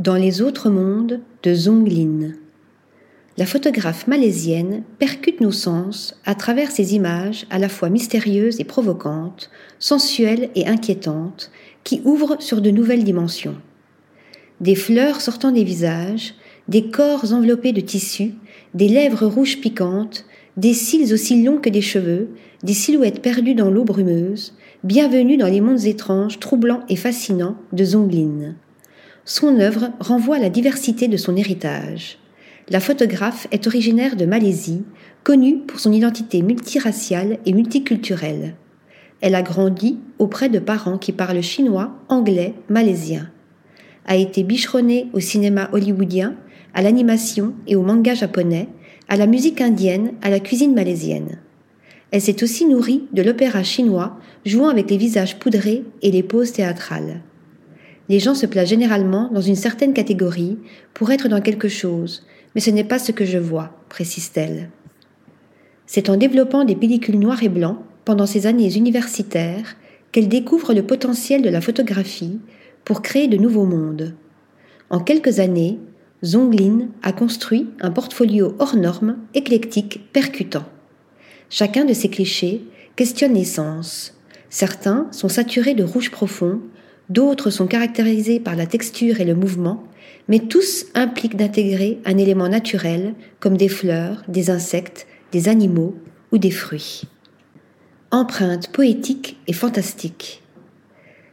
Dans les autres mondes de Zonglin. La photographe malaisienne percute nos sens à travers ces images à la fois mystérieuses et provocantes, sensuelles et inquiétantes, qui ouvrent sur de nouvelles dimensions. Des fleurs sortant des visages, des corps enveloppés de tissus, des lèvres rouges piquantes, des cils aussi longs que des cheveux, des silhouettes perdues dans l'eau brumeuse, bienvenue dans les mondes étranges, troublants et fascinants de Zonglin son œuvre renvoie à la diversité de son héritage. La photographe est originaire de Malaisie, connue pour son identité multiraciale et multiculturelle. Elle a grandi auprès de parents qui parlent chinois, anglais, malaisien. A été bicheronnée au cinéma hollywoodien, à l'animation et au manga japonais, à la musique indienne, à la cuisine malaisienne. Elle s'est aussi nourrie de l'opéra chinois, jouant avec les visages poudrés et les poses théâtrales les gens se placent généralement dans une certaine catégorie pour être dans quelque chose, mais ce n'est pas ce que je vois, précise-t-elle. C'est en développant des pellicules noires et blancs pendant ses années universitaires qu'elle découvre le potentiel de la photographie pour créer de nouveaux mondes. En quelques années, Zonglin a construit un portfolio hors norme, éclectique, percutant. Chacun de ces clichés questionne l'essence. Certains sont saturés de rouge profond, d'autres sont caractérisés par la texture et le mouvement, mais tous impliquent d'intégrer un élément naturel comme des fleurs, des insectes, des animaux ou des fruits. Empreinte poétique et fantastique.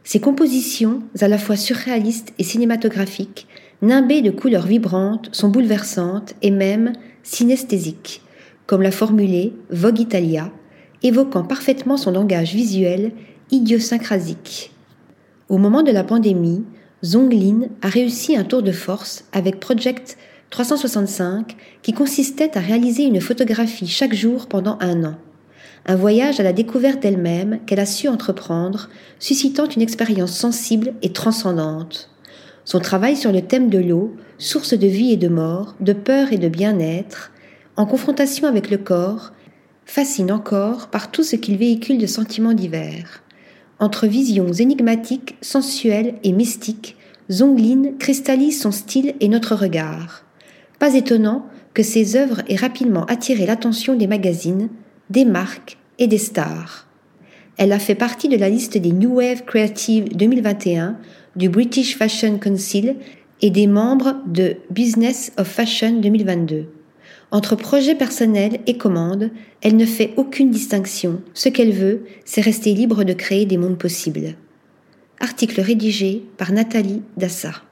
Ces compositions, à la fois surréalistes et cinématographiques, nimbées de couleurs vibrantes, sont bouleversantes et même synesthésiques, comme l'a formulé Vogue Italia, évoquant parfaitement son langage visuel idiosyncrasique. Au moment de la pandémie, Zonglin a réussi un tour de force avec Project 365 qui consistait à réaliser une photographie chaque jour pendant un an. Un voyage à la découverte d'elle-même qu'elle a su entreprendre, suscitant une expérience sensible et transcendante. Son travail sur le thème de l'eau, source de vie et de mort, de peur et de bien-être, en confrontation avec le corps, fascine encore par tout ce qu'il véhicule de sentiments divers. Entre visions énigmatiques, sensuelles et mystiques, Zonglin cristallise son style et notre regard. Pas étonnant que ses œuvres aient rapidement attiré l'attention des magazines, des marques et des stars. Elle a fait partie de la liste des New Wave Creative 2021 du British Fashion Council et des membres de Business of Fashion 2022. Entre projet personnel et commande, elle ne fait aucune distinction. Ce qu'elle veut, c'est rester libre de créer des mondes possibles. Article rédigé par Nathalie Dassa.